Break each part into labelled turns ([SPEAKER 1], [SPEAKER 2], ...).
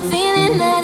[SPEAKER 1] feeling that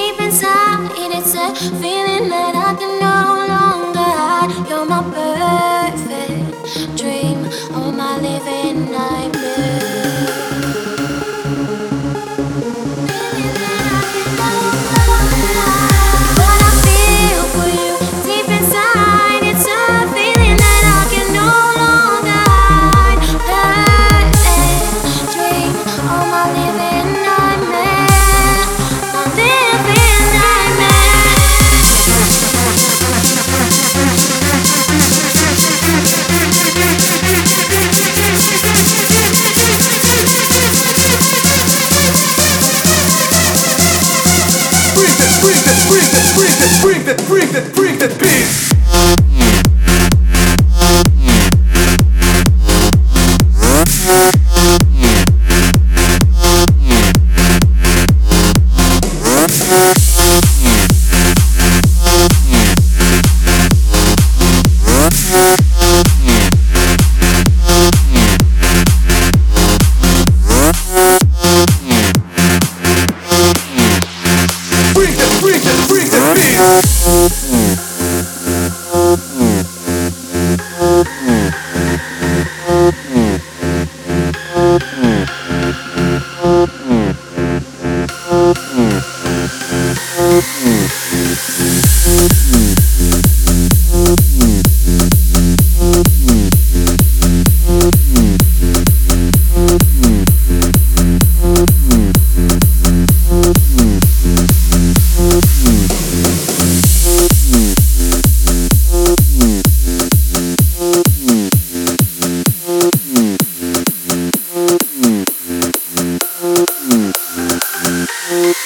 [SPEAKER 2] deep inside, it's a feeling that I can no longer hide. You're my perfect dream, all my living. freak that,
[SPEAKER 1] freak that, freak that, freak that, freak that, freak that beat. Thank you.